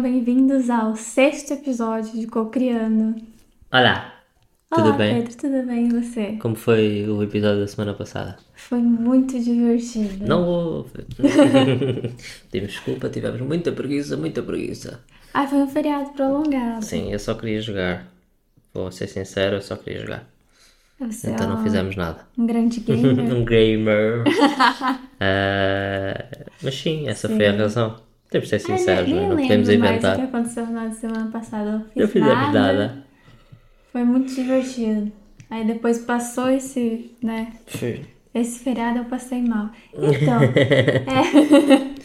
sejam bem-vindos ao sexto episódio de Cocriando. Olá, tudo Olá, bem? Pedro, tudo bem e você? Como foi o episódio da semana passada? Foi muito divertido. Não houve. Desculpa, tivemos muita preguiça, muita preguiça. Ah, foi um feriado prolongado. Sim, eu só queria jogar. Vou ser sincero, eu só queria jogar. Você Então é não fizemos nada. um grande gamer. um gamer. Ah, mas sim, essa foi a razão. Temos de ser Ai, sinceros, nem, não, é? não podemos lembro mais o que inventar. aconteceu no final de semana passada. Eu fiz fizemos nada. nada. Foi muito divertido. Aí depois passou esse, né? Sim. Esse feriado eu passei mal. Então, é,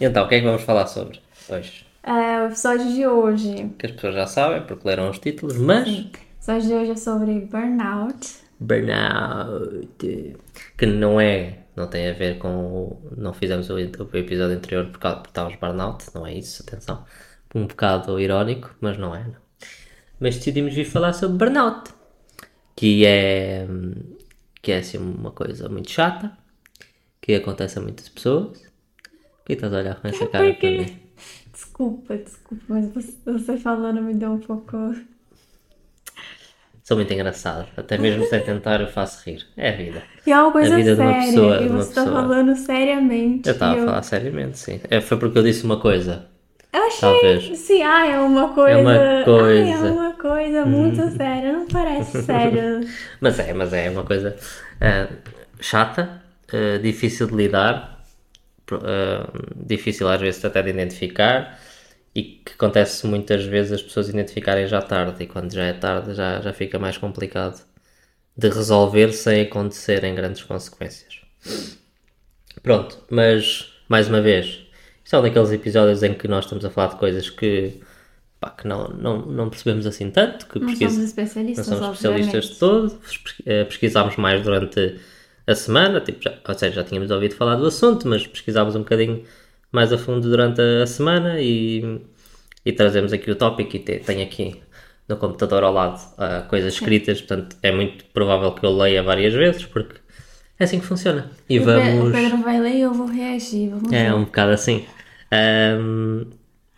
Então, o que é que vamos falar sobre hoje? é, o episódio de hoje. Que as pessoas já sabem, porque leram os títulos, mas. O episódio de hoje é sobre burnout. Burnout. Que não é. Não tem a ver com. o- Não fizemos o, o episódio anterior por causa estávamos burnout, não é isso, atenção. Um bocado irónico, mas não é. Não. Mas decidimos vir falar sobre burnout. Que é. Que é assim uma coisa muito chata. Que acontece a muitas pessoas. Por que estás a olhar com essa cara para mim? Desculpa, desculpa, mas você, você falando me deu um pouco. Sou muito engraçado. Até mesmo sem tentar eu faço rir. É a vida. E é uma coisa vida de uma séria. pessoa- e você tá pessoa. falando seriamente. Eu estava e a falar seriamente, sim. É, foi porque eu disse uma coisa. Eu achei. Talvez. Sim, ah, é uma coisa. uma Ai, é coisa. uma coisa muito séria. Não parece sério. Mas é, mas é uma coisa eh, chata, eh, difícil de lidar, difícil às vezes até de identificar e que acontece muitas vezes as pessoas identificarem já tarde e quando já é tarde já, já fica mais complicado de resolver sem acontecerem grandes consequências. Pronto, mas mais uma vez, isto é um daqueles episódios em que nós estamos a falar de coisas que, pá, que não, não, não percebemos assim tanto, que Não pesquisa- somos não especialistas, somos especialistas de todo, eh, pesquisámos mais durante a semana, tipo, já, ou seja, já tínhamos ouvido falar do assunto, mas pesquisámos um bocadinho mais a fundo durante a semana e, e trazemos aqui o tópico e te- tenho aqui no computador ao lado ah, coisas escritas, portanto é muito provável que eu leia várias vezes, porque é assim que funciona. E O Pe- O vamos... Pedro vai ler e eu vou reagir. Vamos É, ver. um bocado assim. Ahm,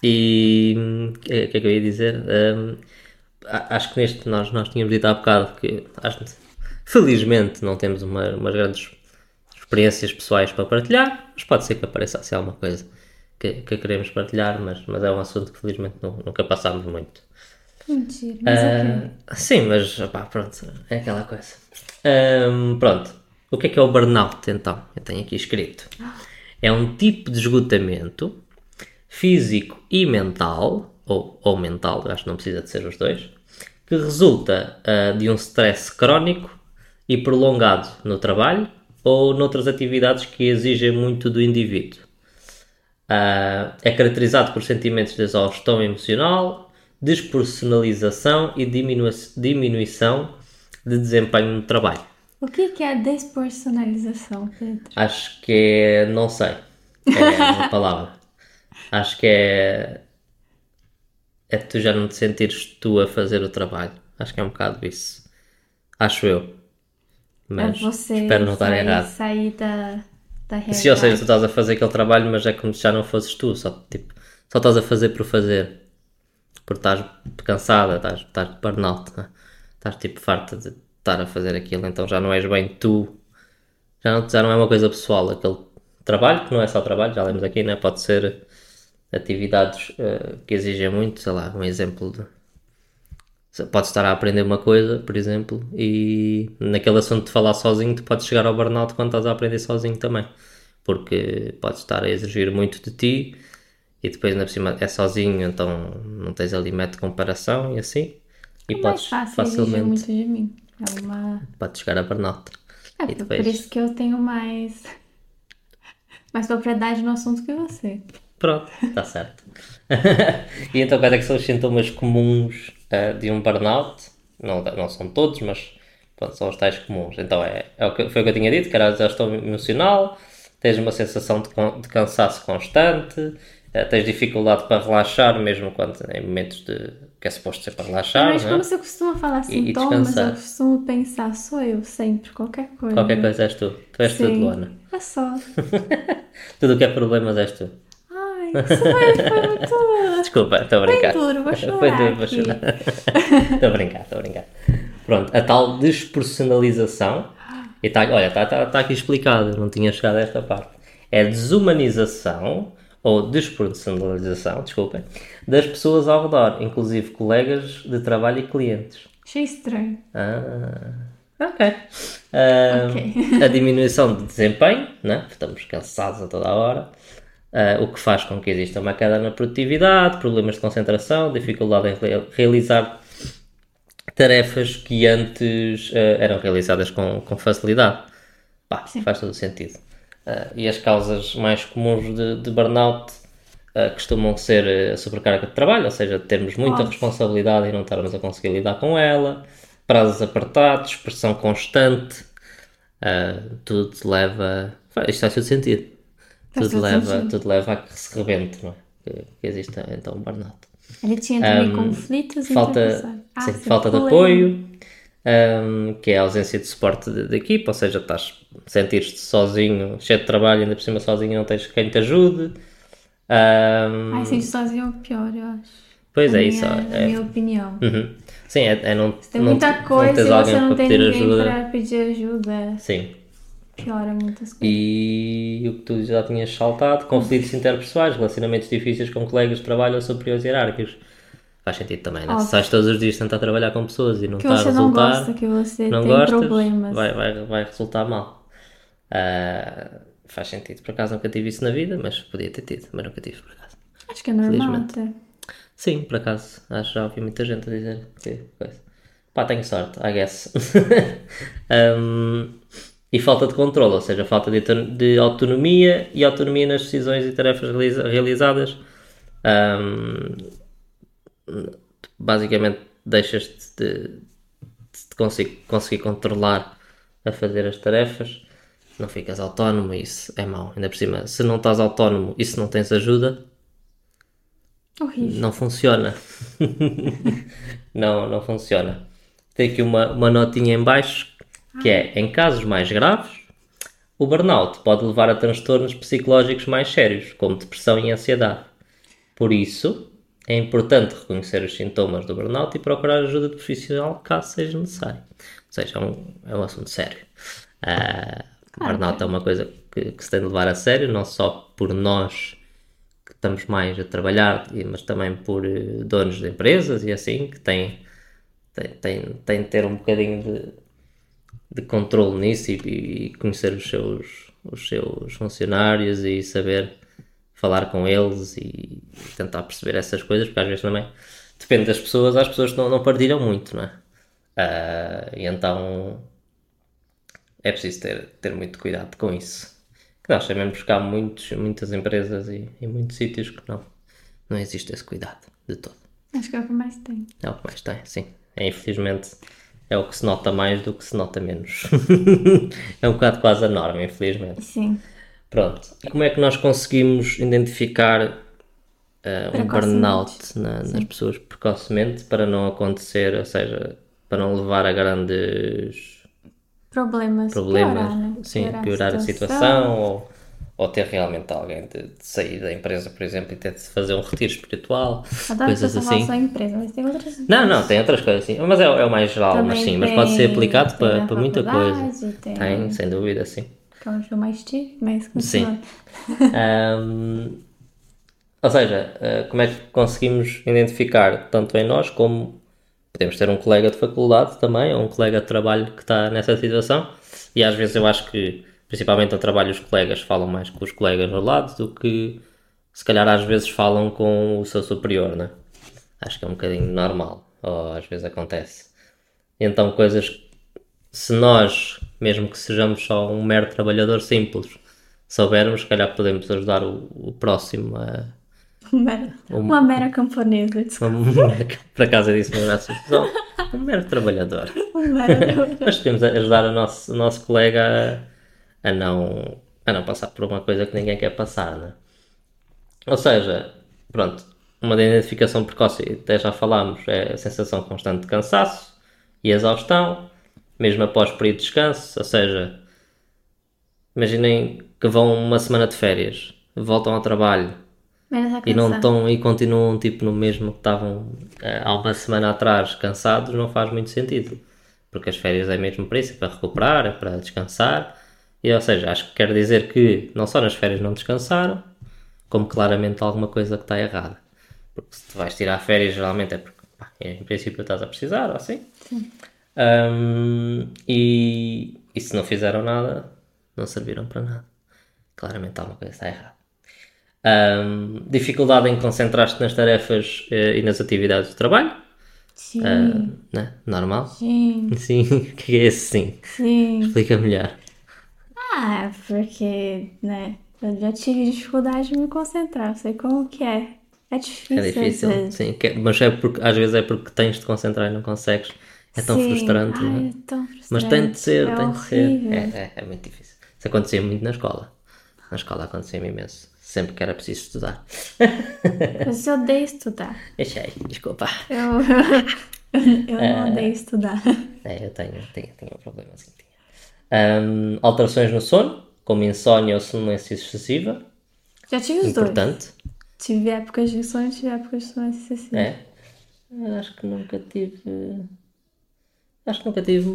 e o que é que eu ia dizer? A- acho que neste nós, nós tínhamos dito há bocado que acho, felizmente não temos uma, umas grandes experiências pessoais para partilhar, mas pode ser que apareça assim alguma coisa que, que queremos partilhar, mas, mas é um assunto que felizmente nu- nunca passámos muito. Mentira, mas. Ah, sim, mas pá, pronto, é aquela coisa. Ahm, pronto, o que é que é o burnout então? Eu tenho aqui escrito. É um tipo de esgotamento físico e mental, ou, ou mental, acho que não precisa de ser os dois, que resulta ah, de um stress crónico e prolongado no trabalho ou noutras atividades que exigem muito do indivíduo. Ah, é caracterizado por sentimentos de exaustão emocional, despersonalização e diminui- diminuição de desempenho no trabalho. O que que é a despersonalização, Pedro? Acho que é. não sei. É uma palavra. Acho que é. É tu já não te sentires tu a fazer o trabalho. Acho que é um bocado isso. Acho eu. Mas é você espero não estar sair, errado. sair da, da realidade. Se, ou seja, tu estás a fazer aquele trabalho, mas é como se já não fosses tu, só, tipo, só estás a fazer por fazer. Porque estás cansada, estás, estás de burnout, né? estás tipo farta de estar a fazer aquilo, então já não és bem tu, já não, já não é uma coisa pessoal. Aquele trabalho, que não é só trabalho, já lemos aqui, né? pode ser atividades eh, que exigem muito, sei lá, um exemplo de. Podes estar a aprender uma coisa, por exemplo, e naquele assunto de falar sozinho, tu podes chegar ao burnout quando estás a aprender sozinho também. Porque podes estar a exigir muito de ti e depois, por cima, é sozinho, então não tens ali método de comparação e assim. E É podes facilmente muito de mim. É uma... podes chegar a burnout. É, por- depois, por isso que eu tenho mais... mais propriedade no assunto que você. pronto, está certo. e então, quais é que são os sintomas comuns eh, de um burnout? Não, não são todos, mas pronto, são os tais comuns. Então, é, é o que, foi o que eu tinha dito, que era exaustão emocional, tens uma sensação de, de cansaço constante, eh, tens dificuldade para relaxar, mesmo quando em momentos de que é suposto ser para relaxar, Mas é? quando você costuma falar E- e sintomas, eu costumo pensar, sou eu sempre, qualquer coisa. Qualquer coisa és tu. Tu és tudo, Sim. Luana. É só. Tudo o que é problemas és tu. Ai, foi, foi muito. Desculpa, estou a brincar. duro, vou chorar Foi duro, vou chorar. Estou a brincar, estou a brincar. Pronto, a tal despersonalização. E tá, olha, está tá, tá aqui explicado, não tinha chegado a esta parte. É a desumanização ou despersonalização, desculpem, das pessoas ao redor, inclusive colegas de trabalho e clientes. Achei estranho. Ah, ok. Ah, Ok. A diminuição de desempenho, né? estamos cansados a toda a hora, ah, o que faz com que exista uma queda na produtividade, problemas de concentração, dificuldade em re- realizar tarefas que antes ah, eram realizadas com, com facilidade. Pá, faz todo o sentido. Ah, e as causas mais comuns de, de burnout costumam ser a sobrecarga de trabalho, ou seja, termos muita Óbvio. responsabilidade e não estarmos a conseguir lidar com ela, prazos apertados, pressão constante, tudo leva. Isto faz todo sentido. Faz Tudo leva, tudo leva a que se rebente, não é? Que, que exista então um burnout. Ele tinha também Um, conflitos falta. Ah, sim, sim, falta de apoio, um, que é a ausência de suporte de equipa, ou seja, estás sentires-te sozinho, cheio de trabalho, ainda por cima sozinho, não tens quem te ajude. Um, Ai, sentir sozinho é o pior, eu acho. pois Na é, minha, isso. Na É, minha opinião. Uhum. Sim, é, é não, Tem não, muita não coisa tens e alguém você não para tem pedir ninguém ajuda. para pedir ajuda. Sim. Piora muitas coisas. E o que tu já tinhas saltado, conflitos interpessoais, relacionamentos difíceis com colegas de trabalho ou superiores hierárquicos. Faz sentido também, né? Se estás todos os dias tentar trabalhar com pessoas e não Que está a você não resultar, gosta, que você não tem gostas, problemas. Vai, vai, vai resultar mal. Ah, faz sentido. Por acaso nunca tive isso na vida, mas podia ter tido, mas nunca tive por acaso. Acho que é normal até. Sim, por acaso. Acho que já ouvi muita gente a dizer que coisa. Pá, tenho sorte, I guess. Um, e falta de controle, ou seja, falta de, de autonomia e autonomia nas decisões e tarefas realiza- realizadas. Um, basicamente, deixas-te de, de conseguir, conseguir controlar a fazer as tarefas. Não ficas autónomo, isso é mau. Ainda por cima, se não estás autónomo e se não tens ajuda, Horrível. não funciona. não, não funciona. Tem aqui uma, uma notinha em baixo que é, em casos mais graves, o burnout pode levar a transtornos psicológicos mais sérios, como depressão e ansiedade. Por isso, é importante reconhecer os sintomas do burnout e procurar ajuda de profissional caso seja necessário. Ou seja, é um, é um assunto sério. Ah, burnout é uma coisa que, que se tem de levar a sério, não só por nós que estamos mais a trabalhar, mas também por eh, donos de empresas e assim, que têm, têm, têm, têm de ter um bocadinho de, de controle nisso e, e conhecer os seus, os seus funcionários e saber falar com eles e tentar perceber essas coisas, porque às vezes também depende das pessoas, as pessoas não, não partilham muito, não é? Ah, e então é preciso ter, ter muito cuidado com isso. Que nós sabemos que há muitos, muitas empresas e, e muitos sítios que não, não existe esse cuidado de todo. Acho que é o que mais tem. É o que mais tem, sim. É, infelizmente é o que se nota mais do que se nota menos. é um bocado quase a norma, infelizmente. Sim. Pronto. E como é que nós conseguimos identificar eh, um burnout na- nas pessoas precocemente para não acontecer, ou seja, para não levar a grandes Problemas. problemas, Piorar, né? sim, piorar, a situação ou, ou ter realmente alguém de, de sair da empresa, por exemplo, e ter de fazer um retiro espiritual, Adoro coisas assim. só empresa, mas tem outras. Não, não, tem outras coisas assim, mas é, é o mais geral, mas Também sim, mas pode ser aplicado para, para muita coisa. Tem, Tem, sem dúvida, sim. que é eu mais tive, mas Sim. Ahm, ou seja, eh, como é que conseguimos identificar tanto em nós como podemos ter um colega de faculdade também, ou um colega de trabalho que está nessa situação, e às vezes eu acho que, principalmente no trabalho, os colegas falam mais com os colegas ao lado do que se calhar às vezes falam com o seu superior, né? Acho que é um bocadinho normal, ou às vezes acontece. Então, coisas se nós, mesmo que sejamos só um mero trabalhador simples, soubermos, se calhar podemos ajudar o, o próximo a. Uma mera, uma mera camponesa, desculpa. Por acaso eu disse uma graça. Só um mero trabalhador. Uma mera... Mas podemos ajudar o nosso, o nosso colega a, a não, a não passar por uma coisa que ninguém quer passar, né? Ou seja, pronto, uma identificação precoce, até já falámos, é a sensação constante de cansaço e exaustão, mesmo após período de descanso, ou seja, imaginem que vão uma semana de férias, voltam ao trabalho, e não estão e continuam tipo no mesmo que estavam eh, há uma semana atrás cansados, não faz muito sentido. Porque as férias é mesmo para isso, é para recuperar, é para descansar. E ou seja, acho que quer dizer que não só nas férias não descansaram, como claramente alguma coisa que está errada. Porque se tu vais tirar férias, geralmente é porque pá, em princípio estás a precisar, ou assim. Ahm, e, e se não fizeram nada, não serviram para nada. Claramente alguma coisa está errada. Ahm, dificuldade em concentrar-te nas tarefas eh, e nas atividades do trabalho. Sim, Ah, né? Normal? sim, Sim. O que é esse sim? sim. Explica melhor. Ah, porque, né, eu já tive dificuldade de me concentrar, eu sei como que é. É difícil, É difícil. às vezes. Sim. Que- mas é porque, às vezes é porque tens de concentrar e não consegues. É tão Sim. frustrante. Ai, não é? é tão frustrante. Mas tem de ser, é tem de ser. horrível. É, é, é muito difícil. Isso acontecia muito na escola. Na escola acontecia-me imenso. Sempre que era preciso estudar. Mas eu odeio estudar. Deixei, desculpa. Eu, eu não odeio estudar. É, eu tenho, tenho, tenho um problema assim. Ahm, alterações no sono, como insónia ou sonolência excessiva. Já tive os dois. Importante. Tive épocas de sono, tive épocas de sono excessiva. É. Acho que nunca tive. Acho que nunca tive.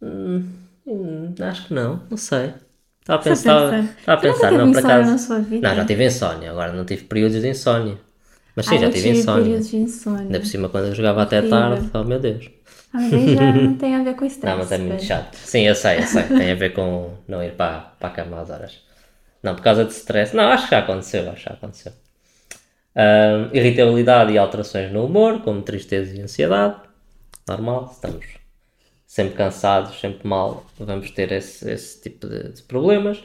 Hum, hum, acho que não, não sei. Estava a pensar. Estava a pensar, não, por acaso. na sua vida? Não, já tive insónia, agora não tive períodos de insónia. Mas sim, Ah, já tive tive insónia. períodos de insônia. Ainda por cima quando eu jogava até tarde, oh meu Deus. Aí já não tem a ver com estresse. Não, mas é muito chato. Sim, eu sei, eu sei. Tem a ver com não ir para, para a cama às horas. Não, por causa de stress. Não, acho que já aconteceu, acho que já aconteceu. Irritabilidade e alterações no humor, como tristeza e ansiedade. Normal, estamos sempre cansados, sempre mal, vamos ter esse, esse tipo de, de problemas.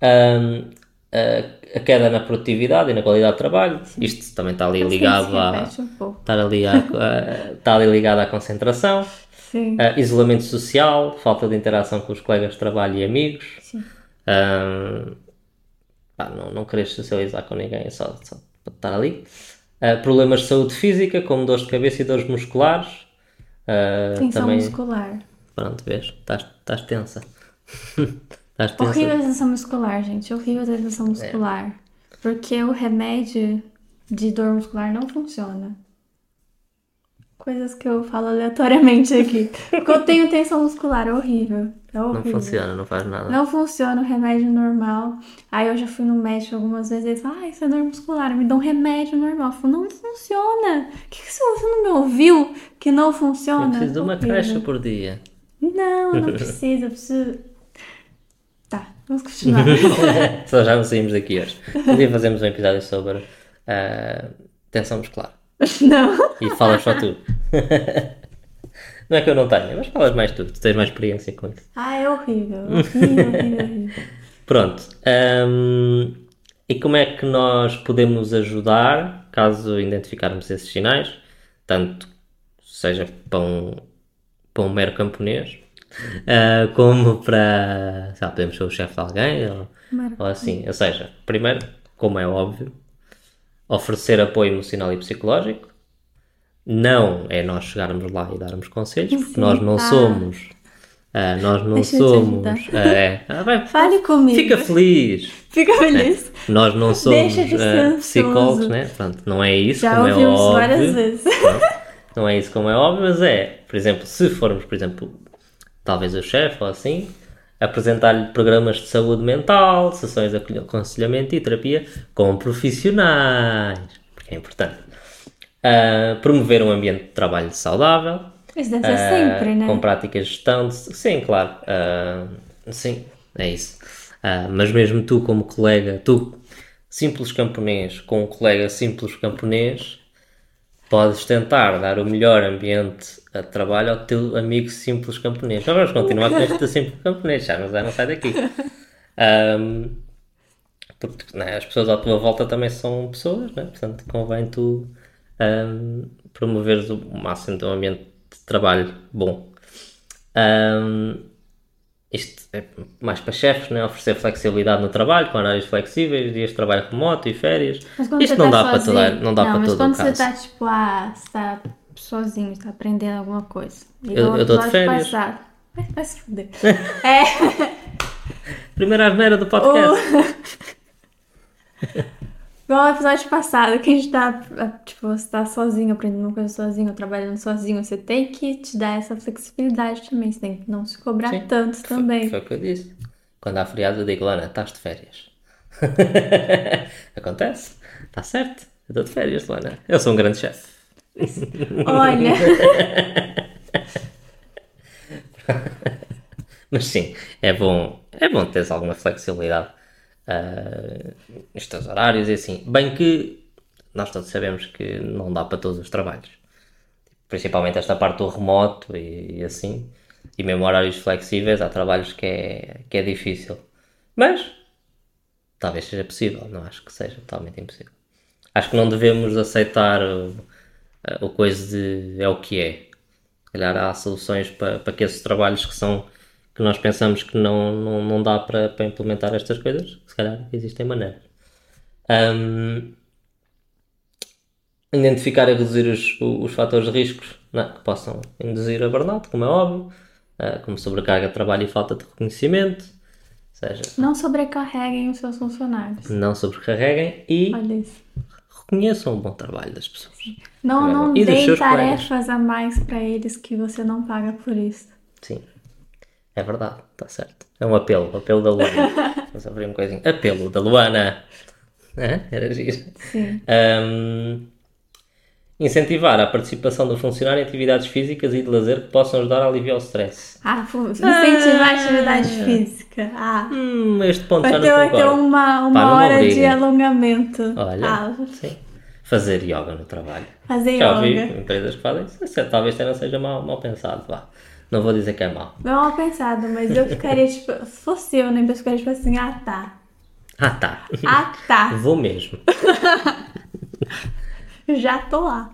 Ahm, a, a queda na produtividade e na qualidade de trabalho. Isto também está ali ligado à, um pouco. estar ali à, a- está ali ligado à concentração. Sim. Isolamento social, falta de interação com os colegas de trabalho e amigos. Sim. Um, pá, não, não queres socializar com ninguém, é só, só para estar ali. Uh, problemas de saúde física, como dores de cabeça e dores musculares. Uh, Tensão também, muscular. pronto, vês, estás tensa. estás tensa. Horrível a tensão muscular, gente. Horrível a tensão É. muscular. Porque o remédio de dor muscular não funciona. Coisas que eu falo aleatoriamente aqui. Porque eu tenho tensão muscular, é horrível. É Não horrível. funciona, não faz nada. Não funciona o remédio normal. Aí eu já fui no médico algumas vezes e ele falou, ah, isso é dor muscular, me dá um remédio normal. Eu falo, não funciona. Que que se você não me ouviu que não funciona? Eu preciso de uma caixa por dia. Não, não precisa, eu preciso. Vamos continuar. Só já não saímos daqui hoje. Um dia fazemos um episódio sobre uh, tensão muscular. não. E falas só tu. Não é que eu não tenha, mas falas mais tu. Tu tens mais experiência com isso. Ah, é horrível. Horrível, horrível, horrível. Pronto. hum, e como é que nós podemos ajudar caso identificarmos esses sinais? Tanto seja para um, para um mero camponês, ah, como para. Sei lá, podemos ser o chefe de alguém ou, ou assim. Ou seja, primeiro, como é óbvio, oferecer apoio emocional e psicológico. Não é nós chegarmos lá e darmos conselhos, porque Sim. nós não Ah. somos. ah, nós não somos. ah, é. Ah, vai, Fale comigo. Fica feliz. Fica feliz. Nós não somos de ansioso. psicólogos, né? Pronto, não é isso Já como é óbvio. várias vezes. Não é isso como é óbvio, mas é, por exemplo, se formos, por exemplo, talvez o chefe ou assim, apresentar-lhe programas de saúde mental, sessões de aconselhamento e terapia com profissionais, porque é importante. Ah, promover um ambiente de trabalho saudável, Isso deve ser ah, sempre, né? com práticas de gestão. De... Sim, claro. ah, sim, é isso. Mas mesmo tu, como colega, tu, simples camponês, com um colega simples camponês, podes tentar dar o melhor ambiente a trabalho ao teu amigo simples camponês. Nós vamos continuar com este simples camponês, já não, não sai daqui. Ahm, porque né, as pessoas à tua volta também são pessoas, né? portanto convém tu ahm, promoveres o máximo de um ambiente de trabalho bom. Ahm, isto é mais para chefes, né? oferecer flexibilidade no trabalho, com horários flexíveis, dias de trabalho remoto e férias. Mas quando Isto não tá dá para sozinho- toda, não dá para mas todo quando o você caso. tá, tipo, ah, você tá sozinho, você tá aprendendo alguma coisa. Eu- eu tô de férias. Passado. Vai, vai se fuder. é, Primeira asneira do podcast. Igual o episódio passado, que a gente tá, tipo, você tá sozinho, aprendendo uma coisa sozinho, trabalhando sozinho, você tem que te dar essa flexibilidade também, você tem que não se cobrar Sim. tanto também. Foi o que eu disse. Quando há feriado eu digo, Lana, estás de férias. Acontece. Está certo. Eu estou de férias, Lana. Eu sou um grande chefe. Olha, Mas sim, é bom, é bom teres alguma flexibilidade nos teus horários e assim. Bem que nós todos sabemos que não dá para todos os trabalhos. Principalmente esta parte do remoto e, e assim. E mesmo horários flexíveis, há trabalhos que é, que é difícil. Mas talvez seja possível, não acho que seja totalmente impossível. Acho que não devemos aceitar o, o coisa de é o que é. Se calhar há soluções para, para que esses trabalhos que são que nós pensamos que não, não, não dá para, para implementar estas coisas, se calhar existem maneiras. Ahm, identificar e reduzir os, os fatores de riscos não, que possam induzir a burnout, como é óbvio, ah, como sobrecarga de trabalho e falta de reconhecimento, seja, não sobrecarreguem os seus funcionários. não sobrecarreguem e reconheçam o bom trabalho das pessoas. Não, não deem tarefas a mais pra eles que você não paga por isso. Sim, é verdade, está certo. É um apelo, apelo da Luana. Vamos abrir um coisinho. Apelo da Luana. Hã? Era giro. Sim. Ahm, incentivar a participação do funcionário em atividades físicas e de lazer que possam ajudar a aliviar o stress. Ah, incentivar a atividade física. Ah, Hum, este ponto já não concordo. uma, uma Pá, hora de alongamento. Olha, Ah, sim. Fazer yoga no trabalho. fazer Já ouvi yoga. empresas que fazem isso. Isso Talvez até não seja mal, mal pensado. Vá. Não vou dizer que é mal. Não é mal pensado, mas eu ficaria tipo. Se fosse eu, né? Eu ficaria tipo assim, ah tá. Ah, tá. Ah tá. Vou mesmo. Já tô lá.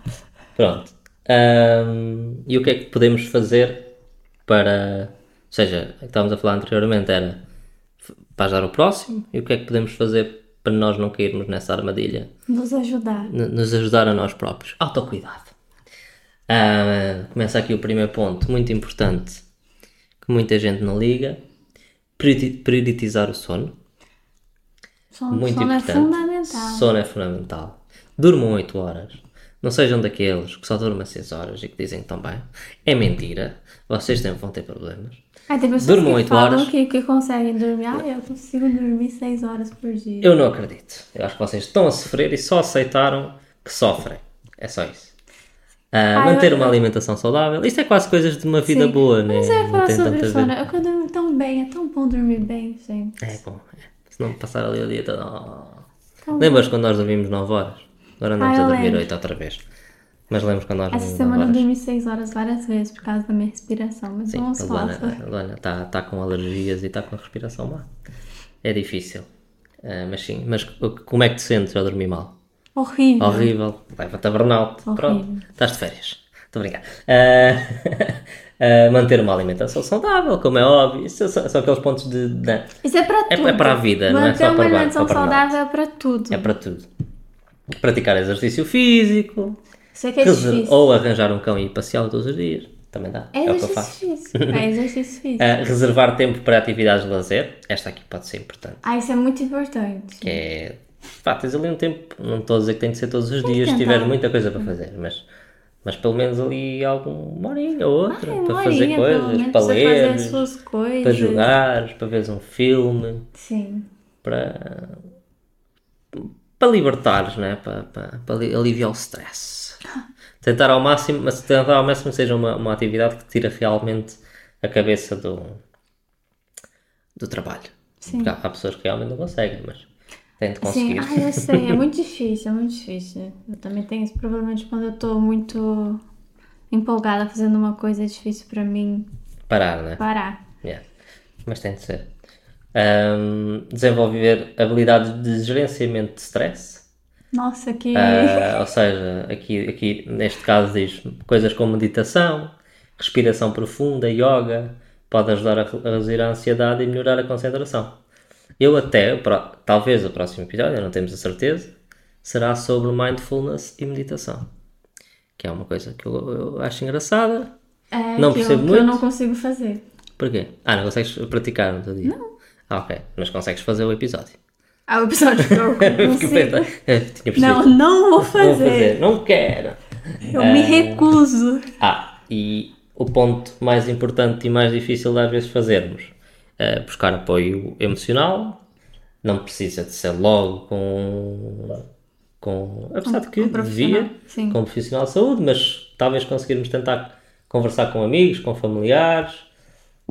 Pronto. Ahm, e o que é que podemos fazer para. Ou seja, o que estávamos a falar anteriormente era ajudar o próximo e o que é que podemos fazer para nós não cairmos nessa armadilha? Nos ajudar. N- nos ajudar a nós próprios. Autocuidado. Ah, começa aqui o primeiro ponto, muito importante, que muita gente não liga. Priori- Prioritizar o sono. Sono, Muito sono é importante. fundamental. Sono é fundamental. Durmam 8 horas. Não sejam daqueles que só dormem 6 horas e que dizem que estão bem. É mentira. Vocês sempre vão ter problemas. Ai, tem pessoas Durmam que oito falam horas. Que, que conseguem dormir. Ah, eu consigo dormir 6 horas por dia. Eu não acredito. Eu acho que vocês estão a sofrer e só aceitaram que sofrem. É só isso. Ah, Ah, manter eu- uma alimentação saudável. Isto é quase coisas de uma vida Sim. boa, né? Mas eu Não falar sobre vida. Eu eu durmo tão bem, é tão bom dormir bem, gente. É bom. É. Se não passar ali o dia todo. oh. Lembras quando nós dormimos 9 horas? Agora andamos Ah, eu a dormir lembro. 8 outra vez. Mas lembras quando nós Essa dormimos 9 semana eu horas? dormi 6 horas várias vezes por causa da minha respiração, mas Sim, vamos a falar. A Luana está tá com alergias e está com a respiração má. É difícil. Ah, mas sim, mas como é que te sentes ao dormir mal? Horrível. Horrível. Leva-te a burnout. Pronto, estás de férias. Estou a brincar. Ah, ah, manter uma alimentação saudável, como é óbvio. Isso são, são aqueles pontos de. Isso é para É- tudo. é para a vida, não é Manter só uma para bar- alimentação para burnout. saudável é para tudo. é para tudo. Praticar exercício físico. Sei que é reser- difícil. ou arranjar um cão e ir passeá-lo todos os dias. Também dá. É, É o que eu faço. É exercício físico. Ah, reservar tempo para atividades de lazer. Esta aqui pode ser importante. Ah, isso é muito importante. Que é. Pá, tens ali um tempo. Não estou a dizer que tem de ser todos os dias se tiveres muita coisa para fazer, mas. Mas pelo menos ali alguma horinha ou outra Ah, para uma fazer horinha, coisas, para ler, coisas. para jogar, para veres um filme, Sim. para. para libertares, né? para, para, para ali- aliviar o stress. Tentar ao máximo, mas tentar ao máximo seja uma, uma atividade que tira realmente a cabeça do, do trabalho. Sim. Porque há, há pessoas que realmente não conseguem, mas têm de Sim, conseguir. ah, eu sei, é muito difícil, é muito difícil. Eu também tenho esse problema de quando eu tô muito empolgada fazendo uma coisa, é difícil pra mim Parar, né? parar. Yeah. Mas tem de ser. Ahm, desenvolver habilidades de gerenciamento de stress. Nossa, que. Ah, ou seja, aqui, aqui neste caso diz coisas como meditação, respiração profunda, yoga, pode ajudar a reduzir a ansiedade e melhorar a concentração. Eu até, talvez o próximo episódio, não temos a certeza, será sobre mindfulness e meditação. Que é uma coisa que eu, eu acho engraçada. é, não que eu, percebo que muito. eu não consigo fazer. Porquê? Ah, não consegues praticar no teu dia? Não. Ah, ok. Mas consegues fazer o episódio. Ah, o episódio ficou Porque consigo. Não, não vou fazer. Vou fazer, não quero. Eu me recuso. Ah, e o ponto mais importante e mais difícil de às vezes fazermos é buscar apoio emocional. Não precisa de ser logo com. com apesar de que Um devia, sim. com um profissional de saúde, mas talvez conseguirmos tentar conversar com amigos, com familiares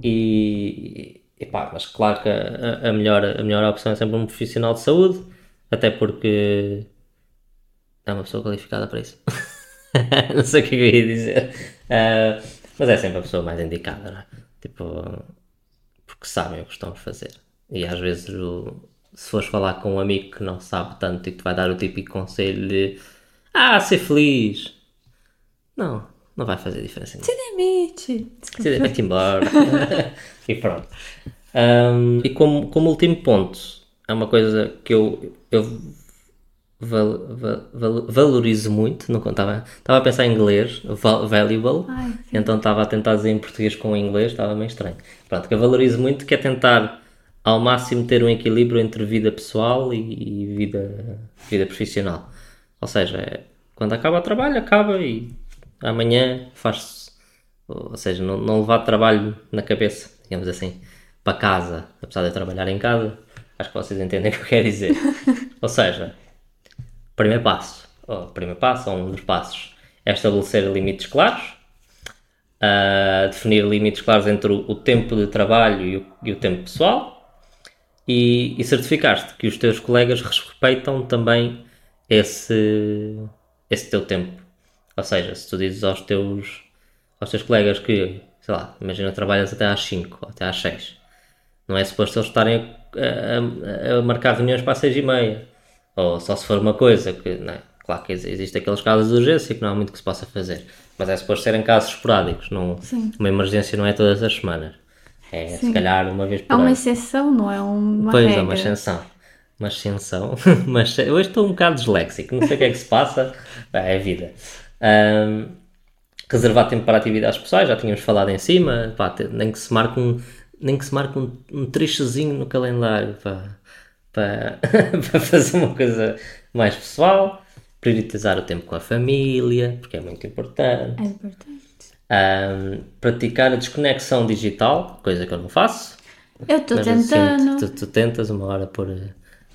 e. e pá, mas claro que a, a melhor, a melhor opção é sempre um profissional de saúde, até porque é uma pessoa qualificada para isso. não sei o que eu ia dizer. Ah, mas é sempre a pessoa mais indicada, não é? Tipo, porque sabem o que estão a fazer. E às vezes, se fores falar com um amigo que não sabe tanto e que te vai dar o típico conselho de Ah, ser feliz. Não, não vai fazer diferença. Se demite. Sim, Vai-te embora. e pronto. Ahm, e como, como último ponto, é uma coisa que eu, eu val- val- val- valorizo muito. Não estava estava a pensar em inglês, val- valuable, Ai, então estava a tentar dizer em português com o inglês, estava meio estranho. Pronto, que eu valorizo muito, que é tentar ao máximo ter um equilíbrio entre vida pessoal e, e vida, vida profissional. Ou seja, é, quando acaba o trabalho, acaba e amanhã faz-se. Ou seja, não, não levar trabalho na cabeça, digamos assim, para casa, apesar de eu trabalhar em casa, acho que vocês entendem o que eu quero dizer. Ou seja, primeiro passo, ou primeiro passo, ou um dos passos, é estabelecer limites claros, a definir limites claros entre o, o tempo de trabalho e o, e o tempo pessoal e, e certificar-te que os teus colegas respeitam também esse, esse teu tempo. Ou seja, se tu dizes aos teus, aos teus colegas que, sei lá, imagina trabalhas até às 5 ou até às 6, não é suposto eles estarem a, a- a marcar reuniões para as 6 e meia. Ou só se for uma coisa que, é? Claro que ex- existe aqueles casos de urgência que não há muito que se possa fazer. Mas é suposto serem casos esporádicos. Não, Sim. Uma emergência não é todas as semanas. É se Sim. calhar uma vez por É uma ano. exceção, não é uma Pois regra. é, uma ascensão. Uma ascensão. Mas hoje estou um bocado disléxico, não sei o que é que se passa. É a vida. Ahm, reservar tempo para atividades pessoais, já tínhamos falado em cima. Pá, nem que se marque um, nem que se marque um, um trechozinho no calendário para, para, para fazer uma coisa mais pessoal. Priorizar o tempo com a família, porque é muito importante. É importante. Ahm, praticar a desconexão digital, coisa que eu não faço. Eu estou tentando. sinto- tu, tu tentas uma hora por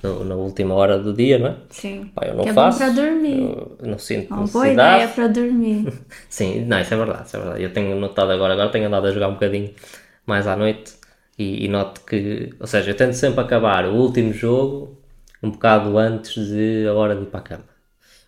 no- na última hora do dia, não é? Sim. Pá, eu não que é faço. bom para dormir. Eu não sinto Uma boa ideia para dormir. Sim, não, isso é verdade, isso é verdade. Eu tenho notado agora, agora tenho andado a jogar um bocadinho mais à noite e, e noto que, ou seja, eu tento sempre acabar o último jogo um bocado antes de a hora de ir para a cama.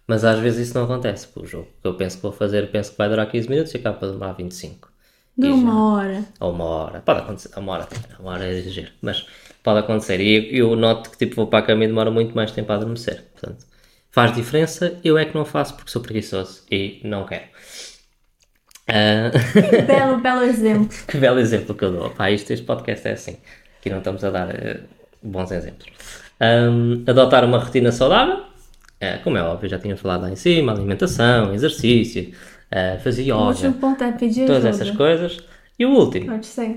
Mas às vezes isso não acontece, pô, o jogo que eu penso que vou fazer, penso que vai durar 15 minutos e acaba por demorar 25. De E já- uma hora. ou uma hora. Pode acontecer, uma hora, uma hora é exagero, mas pode acontecer. E eu noto que tipo, vou para a cama e demora muito mais tempo a adormecer. Portanto, faz diferença, eu é que não faço porque sou preguiçoso e não quero. Ah, Belo, belo exemplo. que belo exemplo que eu dou. Pá, isto, este podcast é assim. Aqui não estamos a dar eh, bons exemplos. Ahm, adotar uma rotina saudável. Eh, como é óbvio, já tínhamos falado lá em cima. Alimentação, exercício, eh, fazer O yoga. último ponto é pedir Todas ajuda. essas coisas. E o último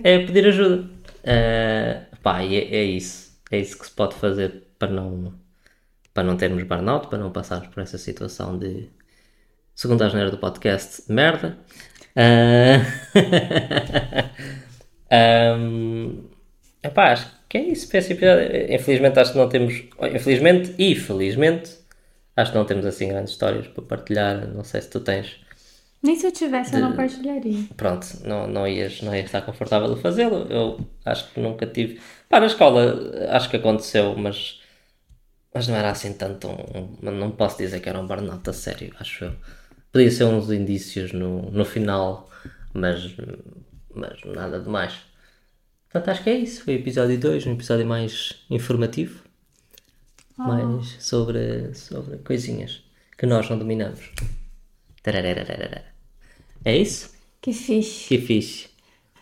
é pedir ajuda. Eh, pá, é, é isso. É isso que se pode fazer para não, para não termos burnout, para não passarmos por essa situação de, segundo a geneira do podcast, merda. Eh, Ahm, epá, acho que é isso esse episódio. Infelizmente acho que não temos. Infelizmente e felizmente acho que não temos assim grandes histórias para partilhar. Não sei se tu tens. Nem se eu tivesse, eu não partilharia. Pronto, não, não, ias, não ias estar confortável a fazê-lo. Eu acho que nunca tive. Pá, na escola acho que aconteceu, mas. Mas não era assim tanto um. um- Não posso dizer que era um burnout a sério, acho eu. Podia ser uns indícios no, no final, mas. Mas nada de mais. Portanto, acho que é isso. Foi o episódio 2, um episódio mais informativo. Mais sobre, sobre coisinhas que nós não dominamos. É isso? Que fixe. Que fixe.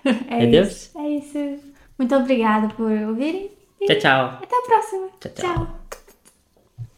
É Adeus. isso. É isso. Muito obrigada por ouvirem. Tchau, tchau. até a próxima. Tchau, tchau. tchau.